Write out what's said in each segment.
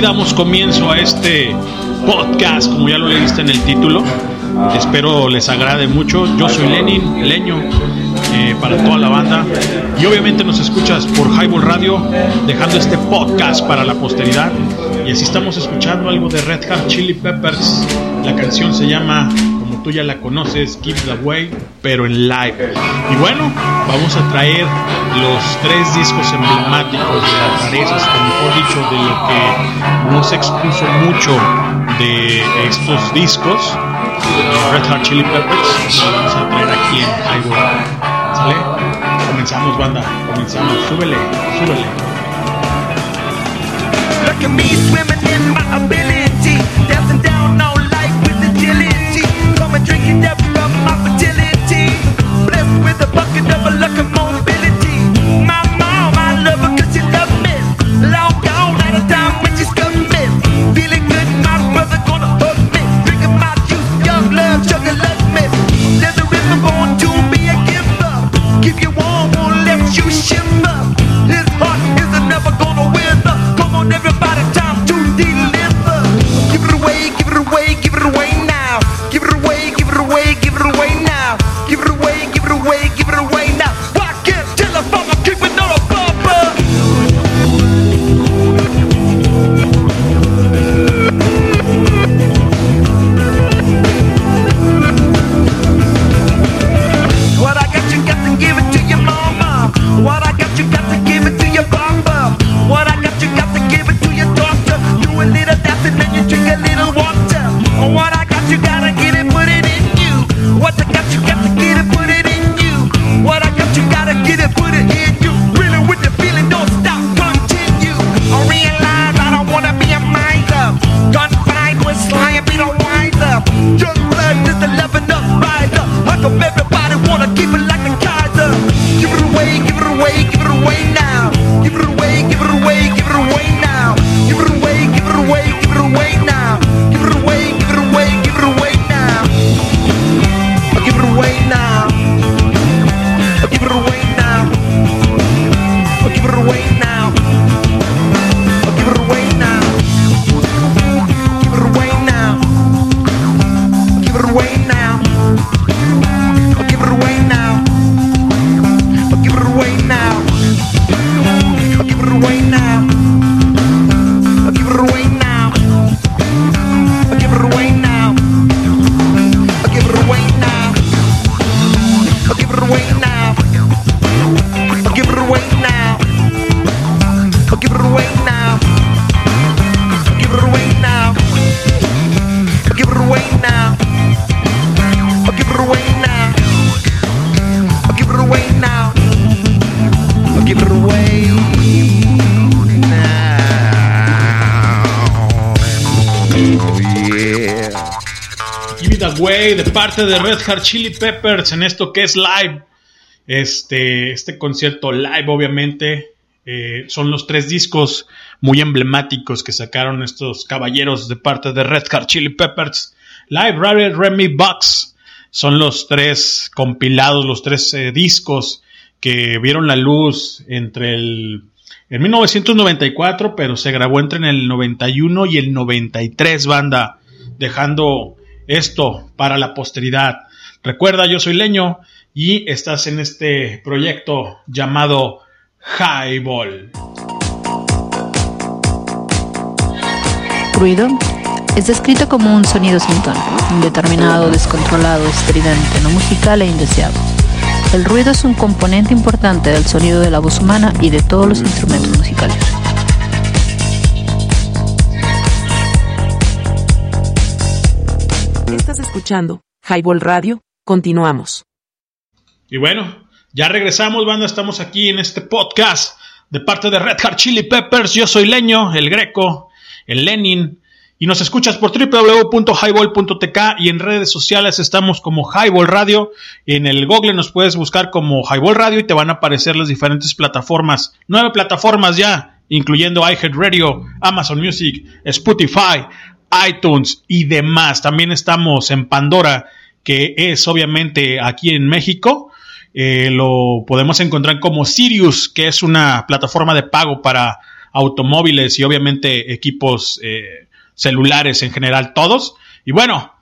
damos comienzo a este podcast, como ya lo leíste en el título. Espero les agrade mucho. Yo soy Lenin, Leño, eh, para toda la banda. Y obviamente nos escuchas por Highball Radio, dejando este podcast para la posteridad. Y así estamos escuchando algo de Red Hot Chili Peppers. La canción se llama ya la conoces, Give the Way, pero en live. Y bueno, vamos a traer los tres discos emblemáticos de las rarezas, o mejor dicho, de lo que no se expuso mucho de estos discos, Red Hot Chili Peppers, lo vamos a traer aquí en Ivo. ¿Sale? Comenzamos, banda, comenzamos. Súbele, súbele. Look at the bucket, double luck. Give it away de parte de Red Hot Chili Peppers en esto que es live. Este, este concierto live, obviamente, eh, son los tres discos muy emblemáticos que sacaron estos caballeros de parte de Red Hot Chili Peppers. Live Rare Remy Box son los tres compilados, los tres eh, discos que vieron la luz entre el en 1994, pero se grabó entre el 91 y el 93, banda, dejando esto para la posteridad. Recuerda, yo soy Leño y estás en este proyecto llamado Highball. Ruido es descrito como un sonido sin tono, indeterminado, descontrolado, estridente, no musical e indeseado. El ruido es un componente importante del sonido de la voz humana y de todos los instrumentos musicales. Escuchando Highball Radio. Continuamos. Y bueno, ya regresamos, banda. Estamos aquí en este podcast de parte de Red Hot Chili Peppers. Yo soy Leño, el Greco, el Lenin. Y nos escuchas por www.highball.tk y en redes sociales estamos como Highball Radio. En el Google nos puedes buscar como Highball Radio y te van a aparecer las diferentes plataformas. Nueve plataformas ya, incluyendo iHeartRadio, Amazon Music, Spotify, iTunes y demás. También estamos en Pandora, que es obviamente aquí en México. Eh, lo podemos encontrar como Sirius, que es una plataforma de pago para automóviles y obviamente equipos eh, celulares en general, todos. Y bueno,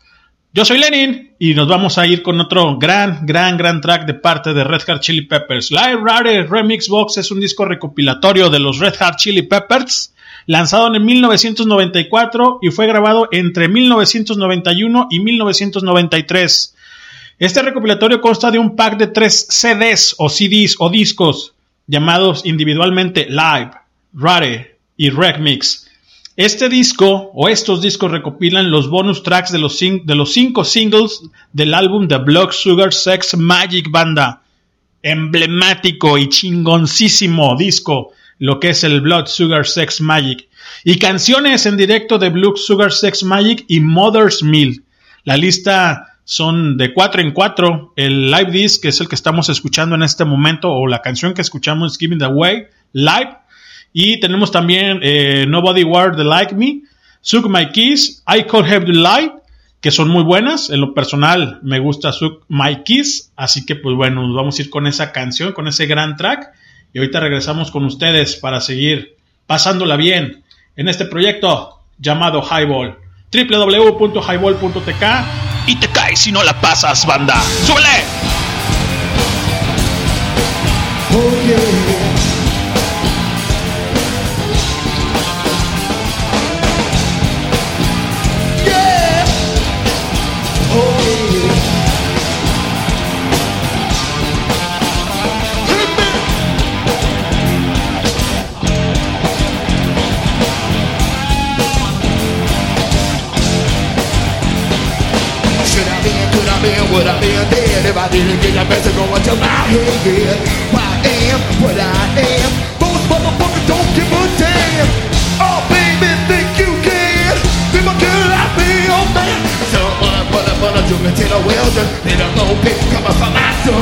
yo soy Lenin y nos vamos a ir con otro gran, gran, gran track de parte de Red Hot Chili Peppers. Live Rare Remix Box es un disco recopilatorio de los Red Hot Chili Peppers, lanzado en 1994 y fue grabado entre 1991 y 1993. Este recopilatorio consta de un pack de tres CDs o CDs o discos llamados individualmente Live, Rare y Remix este disco o estos discos recopilan los bonus tracks de los, cinco singles del álbum The Blood Sugar Sex Magic Banda. Emblemático y chingoncísimo disco, lo que es el Blood Sugar Sex Magic. Y canciones en directo de Blood Sugar Sex Magic y Mother's Mill. La lista son de 4 en 4. El live disc, que es el que estamos escuchando en este momento, o la canción que escuchamos, Giving the Way, live y tenemos también eh, Nobody Ward the Like Me, Suck My Kiss, I Could Have the Light, que son muy buenas. En lo personal me gusta Suck My Kiss, así que pues bueno, nos vamos a ir con esa canción, con ese gran track. Y ahorita regresamos con ustedes para seguir pasándola bien en este proyecto llamado Highball. www.highball.tk y te caes si no la pasas, banda. ¡Súbele! Would I be dead if I didn't get that message going to my head? Why I am what I am. Most motherfuckers don't give a damn. Oh, baby, think you can? Be my girl, I be your man. So, gonna do it till the well done. Then I'm gonna be coming from my son.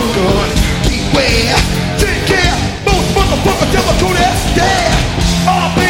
Beware, take care. Most motherfuckers never go that stare. Oh, baby,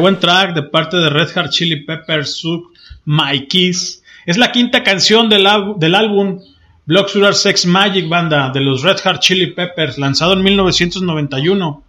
buen track de parte de Red Hot Chili Peppers, Sub My Kiss. Es la quinta canción del, álbum Block Sugar Sex Magic Banda de los Red Hot Chili Peppers, lanzado en 1991.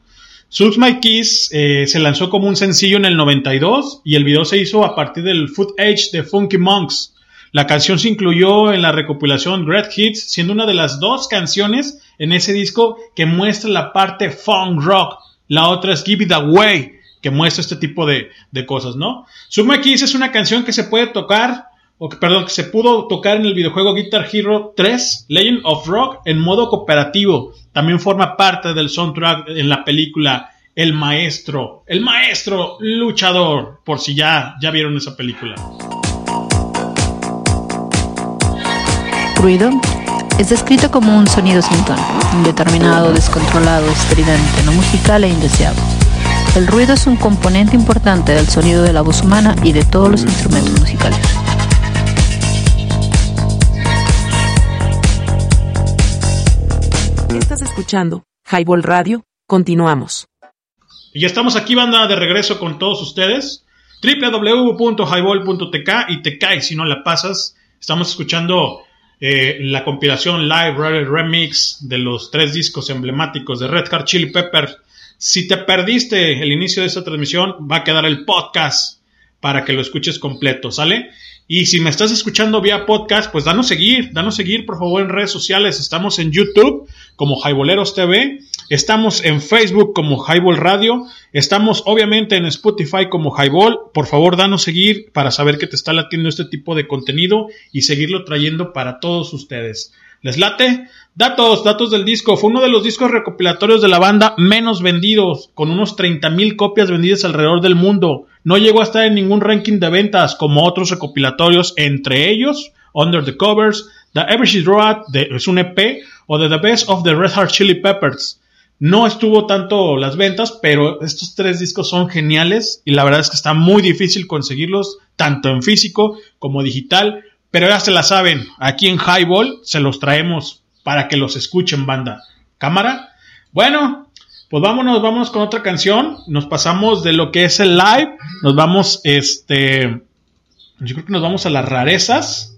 Suck My Kiss eh, se lanzó como un sencillo en el 92 y el video se hizo a partir del Foot Age de Funky Monks. La canción se incluyó en la recopilación Great Hits, siendo una de las dos canciones en ese disco que muestra la parte funk rock. La otra es Give It Away, que muestra este tipo de, cosas, ¿no? Suck My Kiss es una canción que se puede tocar o perdón, que se pudo tocar en el videojuego Guitar Hero 3, Legend of Rock, en modo cooperativo. También forma parte del soundtrack en la película El Maestro, el Maestro Luchador, por si ya, ya vieron esa película. Ruido es descrito como un sonido sin tono, indeterminado, descontrolado, estridente, no musical e indeseado. El ruido es un componente importante del sonido de la voz humana y de todos los instrumentos musicales. Estás escuchando Highball Radio. Continuamos. Y ya estamos aquí, banda, de regreso con todos ustedes. www.highball.tk y te cae si no la pasas. Estamos escuchando eh, la compilación Live Remix de los tres discos emblemáticos de Red Hot Chili Pepper. Si te perdiste el inicio de esta transmisión, va a quedar el podcast para que lo escuches completo, ¿sale? Y si me estás escuchando vía podcast, pues danos seguir, danos seguir por favor en redes sociales. Estamos en YouTube como Highboleros TV, estamos en Facebook como Highball Radio, estamos obviamente en Spotify como Highball. Por favor, danos seguir para saber que te está latiendo este tipo de contenido y seguirlo trayendo para todos ustedes. ¿Les late? Datos, datos del disco. Fue uno de los discos recopilatorios de la banda menos vendidos, con unos 30.000 copias vendidas alrededor del mundo. No llegó a estar en ningún ranking de ventas como otros recopilatorios, entre ellos Under the Covers, The Every Road, es un EP, o The Best of the Red Hot Chili Peppers. No estuvo tanto las ventas, pero estos tres discos son geniales y la verdad es que está muy difícil conseguirlos, tanto en físico como digital. Pero ya se la saben, aquí en Highball se los traemos para que los escuchen, banda. ¿Cámara? Bueno, pues vámonos, vámonos con otra canción. Nos pasamos de lo que es el live. Nos vamos, este. Yo creo que nos vamos a las rarezas.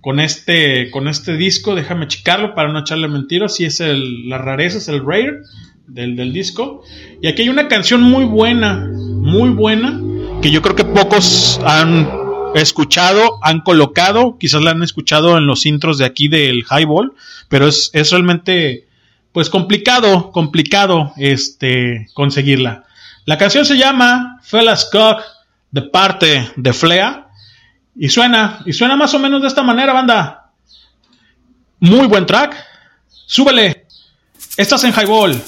Con este, con este disco, déjame checarlo para no echarle mentiras. Si es el, las rarezas, el rare del, del disco. Y aquí hay una canción muy buena, muy buena, que yo creo que pocos han escuchado, han colocado, quizás la han escuchado en los intros de aquí del Highball, pero es, es realmente, pues complicado, complicado, este, conseguirla. La canción se llama Fellas Cock de parte de Flea y suena, y suena más o menos de esta manera, banda. Muy buen track. Súbele. Estás en Highball.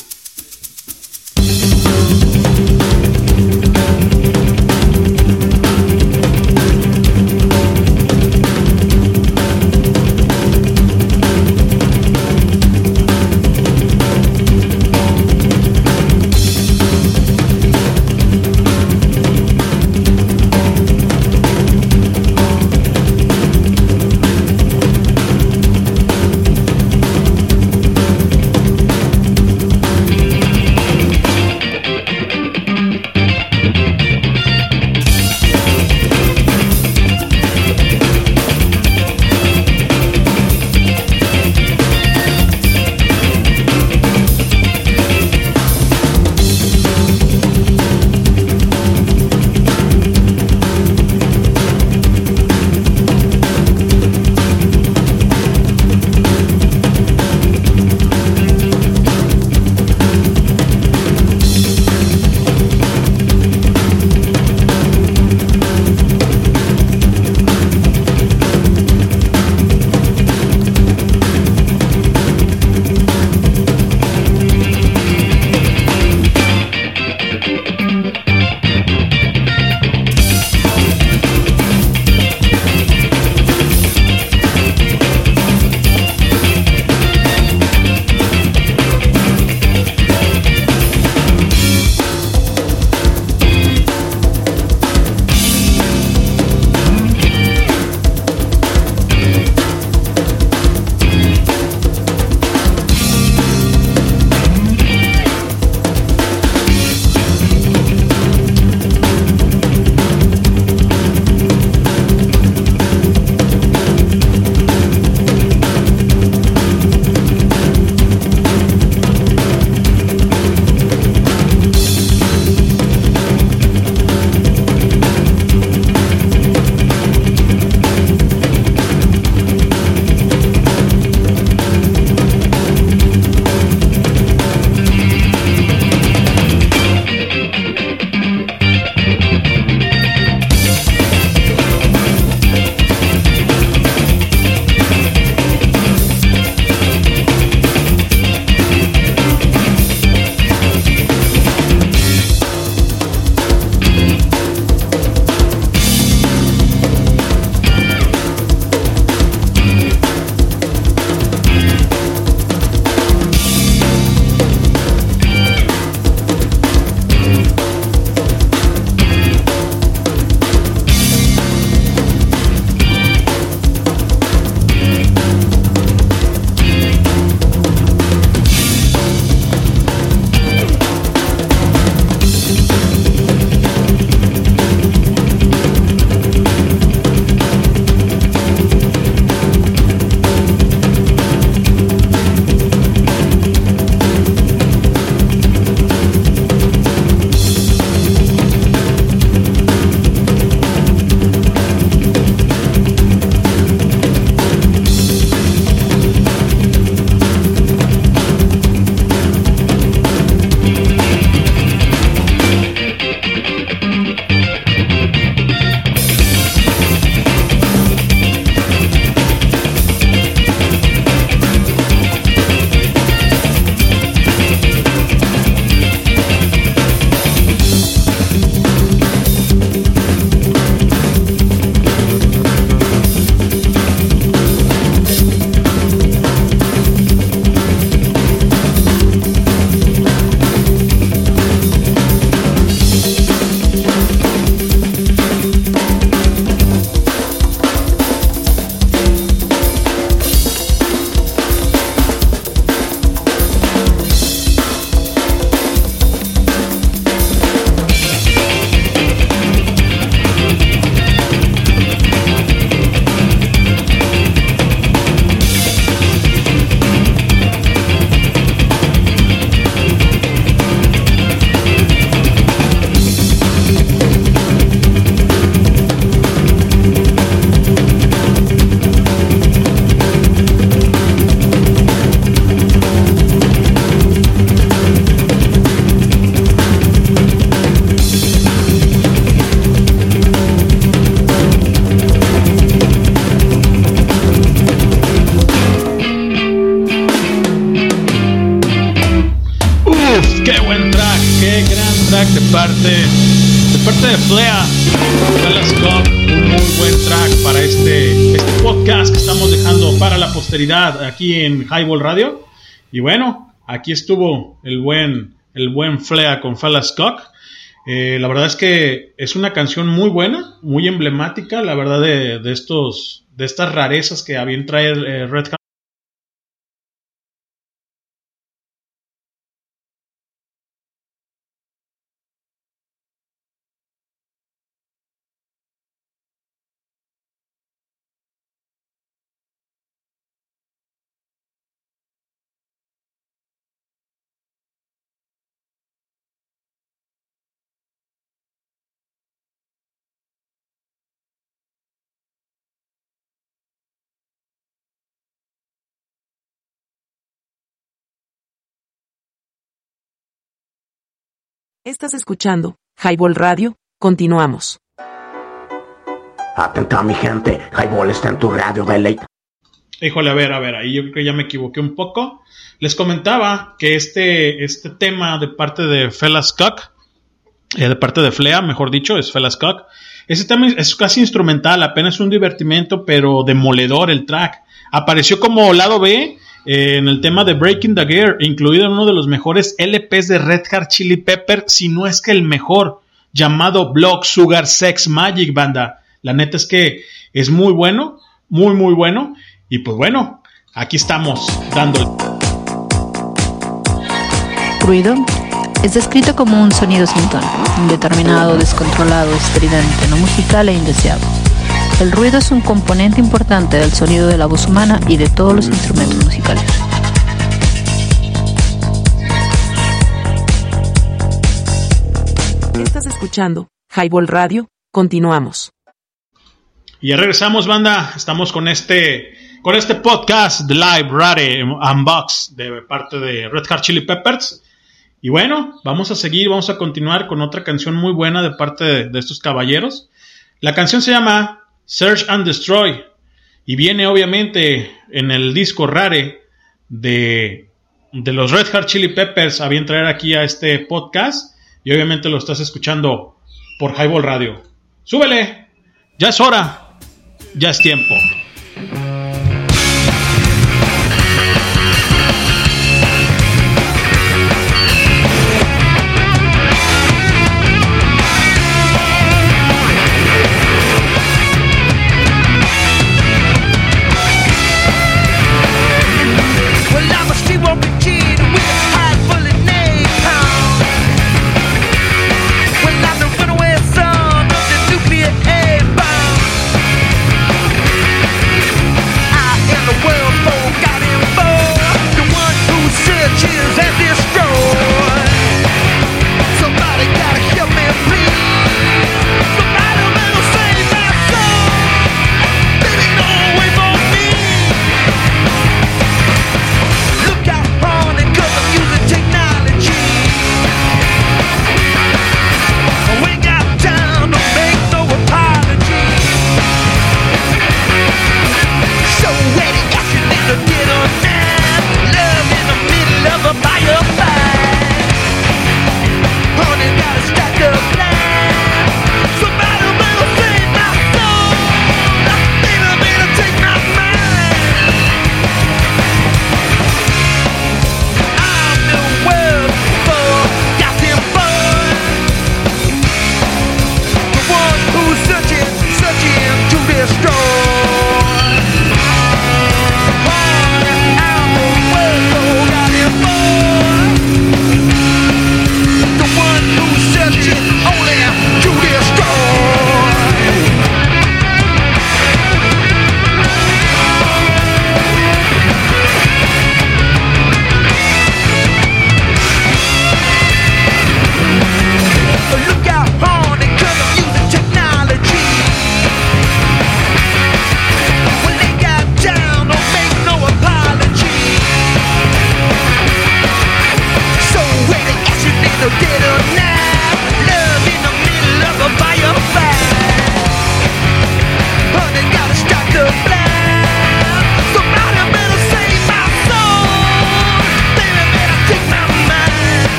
Este, este podcast que estamos dejando para la posteridad aquí en Highball Radio. Y bueno, aquí estuvo el buen, el buen Flea con Fallas Cock. Eh, la verdad es que es una canción muy buena, muy emblemática, la verdad, de, de estos, de estas rarezas que habían traer eh, Red Estás escuchando Highball Radio, continuamos. Atenta mi gente, Highball está en tu radio de. Híjole, a ver, a ver, ahí yo creo que ya me equivoqué un poco. Les comentaba que este, este tema de parte de Fellas Cock, eh, de parte de Flea, mejor dicho, es Fellas Cock. Ese tema es casi instrumental, apenas un divertimento, pero demoledor el track. Apareció como lado B en el tema de Breaking the Gear, incluido en uno de los mejores LPs de Red Hot Chili Pepper, si no es que el mejor, llamado Block Sugar Sex Magic Banda. La neta es que es muy bueno, muy muy bueno. Y pues bueno, aquí estamos dándole. Ruido es descrito como un sonido sin tono, indeterminado, descontrolado, estridente, no musical e indeseado. El ruido es un componente importante del sonido de la voz humana y de todos los instrumentos musicales. Estás escuchando Highball Radio, continuamos. Y ya regresamos, banda. Estamos con este con este podcast de Live Rare Unbox de parte de Red Hot Chili Peppers. Y bueno, vamos a seguir, vamos a continuar con otra canción muy buena de parte de, de estos caballeros. La canción se llama Search and Destroy. Y viene obviamente en el disco Rare de, de los Red Hot Chili Peppers a bien traer aquí a este podcast. Y obviamente lo estás escuchando por Highball Radio. ¡Súbele! Ya es hora. Ya es tiempo.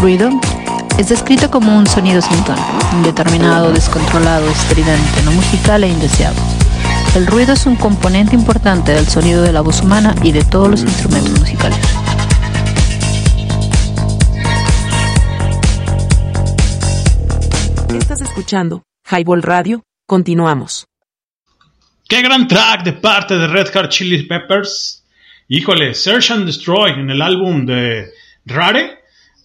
Ruido es descrito como un sonido sin tono, indeterminado, descontrolado, estridente, no musical e indeseado. El ruido es un componente importante del sonido de la voz humana y de todos los instrumentos musicales. Estás escuchando Highball Radio, continuamos. Qué gran track de parte de Red Hot Chili Peppers. Híjole, Search and Destroy en el álbum de Rare.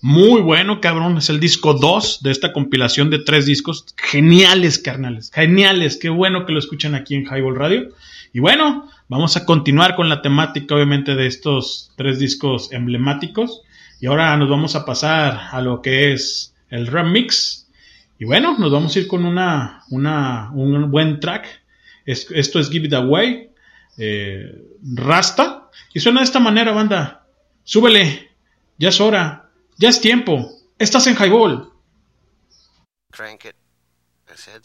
Muy bueno, cabrón. Es el disco 2 de esta compilación de tres discos. Geniales, carnales. Geniales. Qué bueno que lo escuchan aquí en Highball Radio. Y bueno, vamos a continuar con la temática, obviamente, de estos tres discos emblemáticos. Y ahora nos vamos a pasar a lo que es el remix. Y bueno, nos vamos a ir con una, una un buen track. Es, esto es Give It Away. Eh, Rasta. Y suena de esta manera, banda. Súbele. Ya es hora. Ya es tiempo. Estás en Highball. Crank it, I said.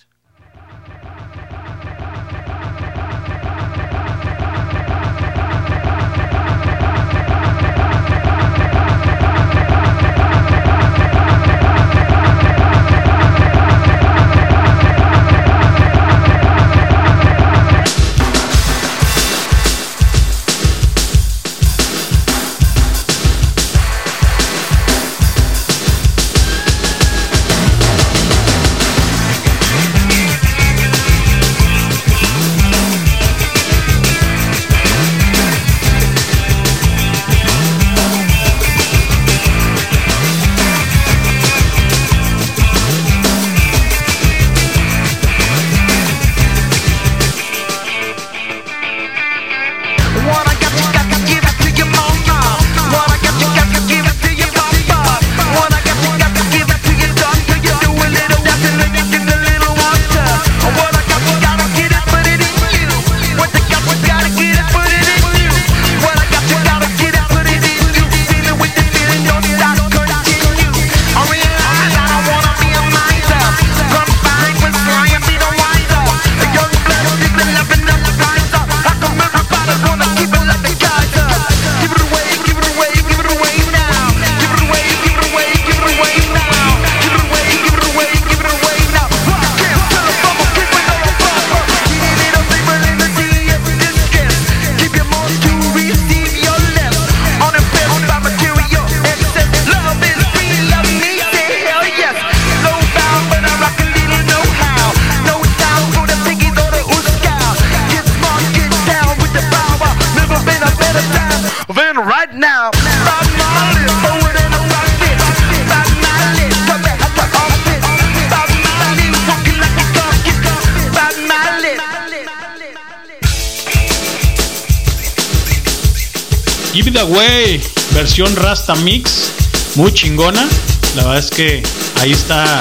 Give It Away, versión Rasta Mix, muy chingona. La verdad es que ahí está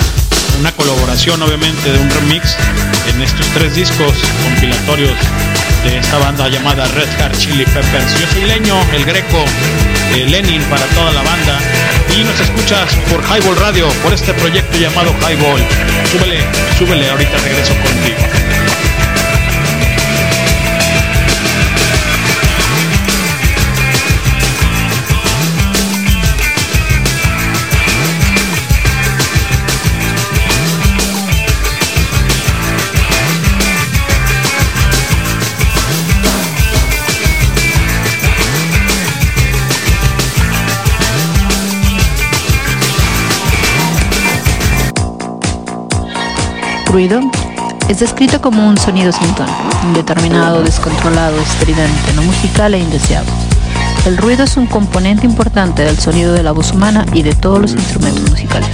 una colaboración, obviamente, de un remix en estos tres discos compilatorios de esta banda llamada Red Hot Chili Peppers. Yo soy Leño, el Greco, eh, Lenin para toda la banda. Y nos escuchas por Highball Radio, por este proyecto llamado Highball. Súbele, súbele, ahorita regreso contigo. Ruido es descrito como un sonido sin tono, indeterminado, descontrolado, estridente, no musical e indeseado. El ruido es un componente importante del sonido de la voz humana y de todos los instrumentos musicales.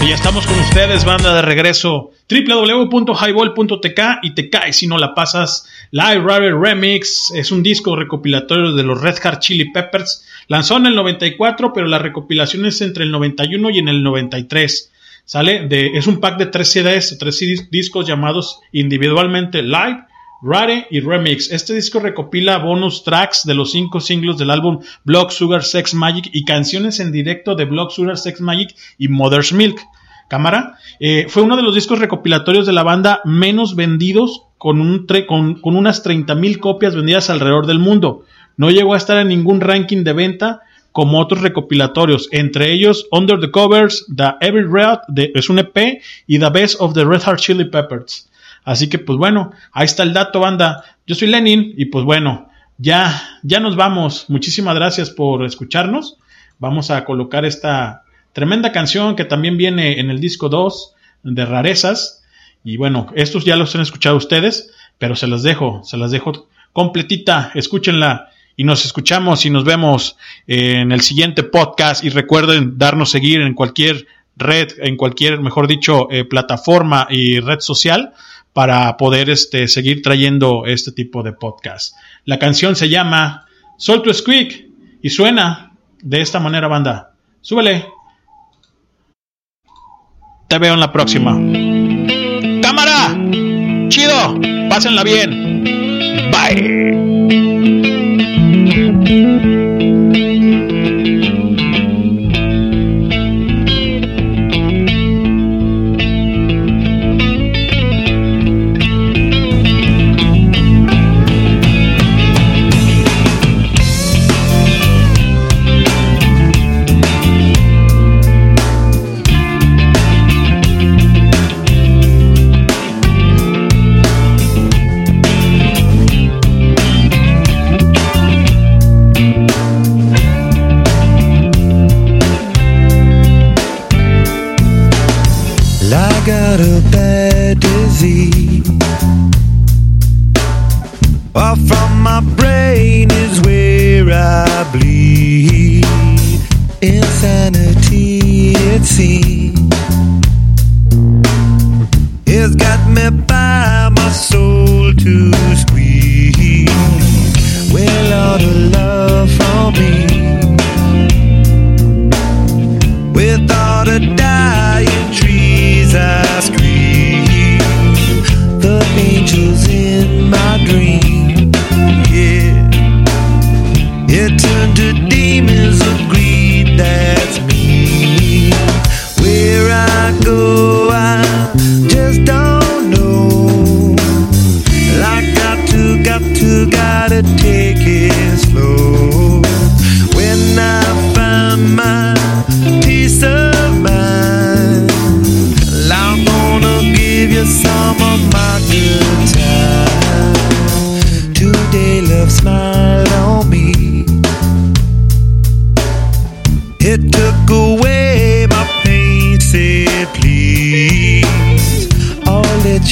Y ya estamos con ustedes, banda de regreso. www.highball.tk y te cae si no la pasas. Live Rare Remix es un disco recopilatorio de los Red Hot Chili Peppers. Lanzó en el 94, pero la recopilación es entre el 91 y en el 93. ¿Sale? De, es un pack de tres CDs, tres dis- discos llamados individualmente Live, Rare y Remix. Este disco recopila bonus tracks de los cinco singles del álbum Block Sugar Sex Magic y canciones en directo de Block Sugar Sex Magic y Mother's Milk. Cámara. Eh, fue uno de los discos recopilatorios de la banda menos vendidos con, un tre- con, con unas 30.000 copias vendidas alrededor del mundo. No llegó a estar en ningún ranking de venta, como otros recopilatorios, entre ellos Under the Covers, The Every Red, es un EP, y The Best of the Red Hot Chili Peppers. Así que pues bueno, ahí está el dato, banda. Yo soy Lenin y pues bueno, ya, ya nos vamos. Muchísimas gracias por escucharnos. Vamos a colocar esta tremenda canción que también viene en el disco 2 de Rarezas. Y bueno, estos ya los han escuchado ustedes, pero se las dejo, se las dejo completita. Escúchenla y nos escuchamos y nos vemos en el siguiente podcast. Y recuerden darnos seguir en cualquier red, en cualquier, mejor dicho, eh, plataforma y red social para poder este, seguir trayendo este tipo de podcast. La canción se llama Sol to Squeak y suena de esta manera, banda. Súbele. Te veo en la próxima. ¡Cámara! ¡Chido! Pásenla bien. Bye. I got a bad disease. Off from my brain is where I bleed. Insanity, it seems.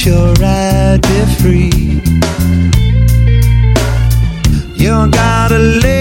Let your ride be free. You gotta let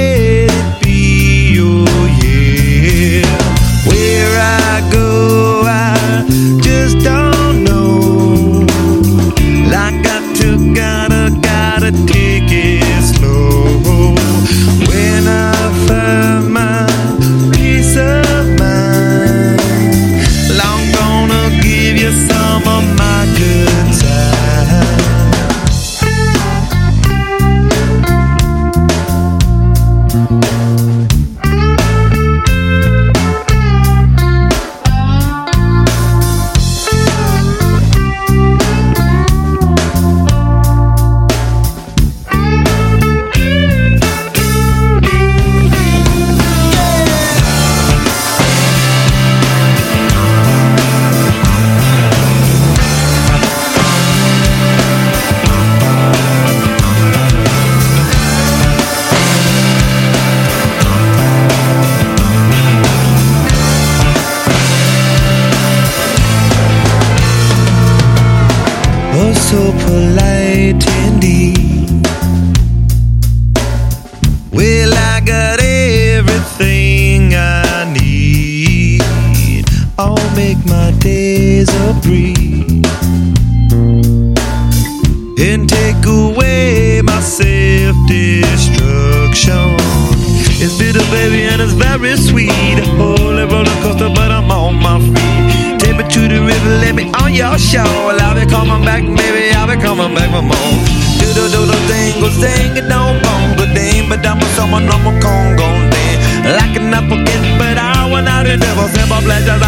pleasure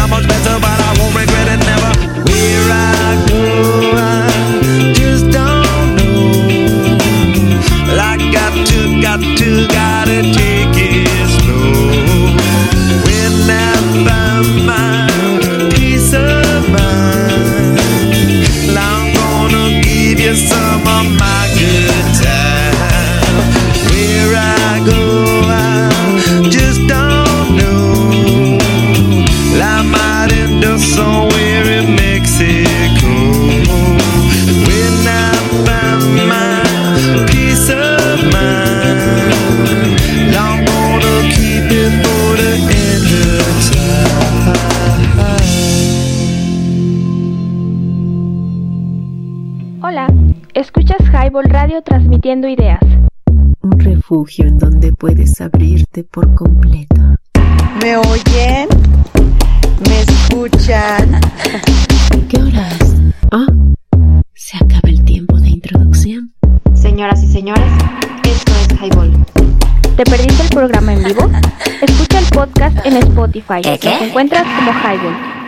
abrirte por completo. ¿Me oyen? ¿Me escuchan? ¿Qué horas? Ah, se acaba el tiempo de introducción. Señoras y señores, esto es Highball. ¿Te perdiste el programa en vivo? Escucha el podcast en Spotify. ¿Qué, qué? Nos encuentras como Highball.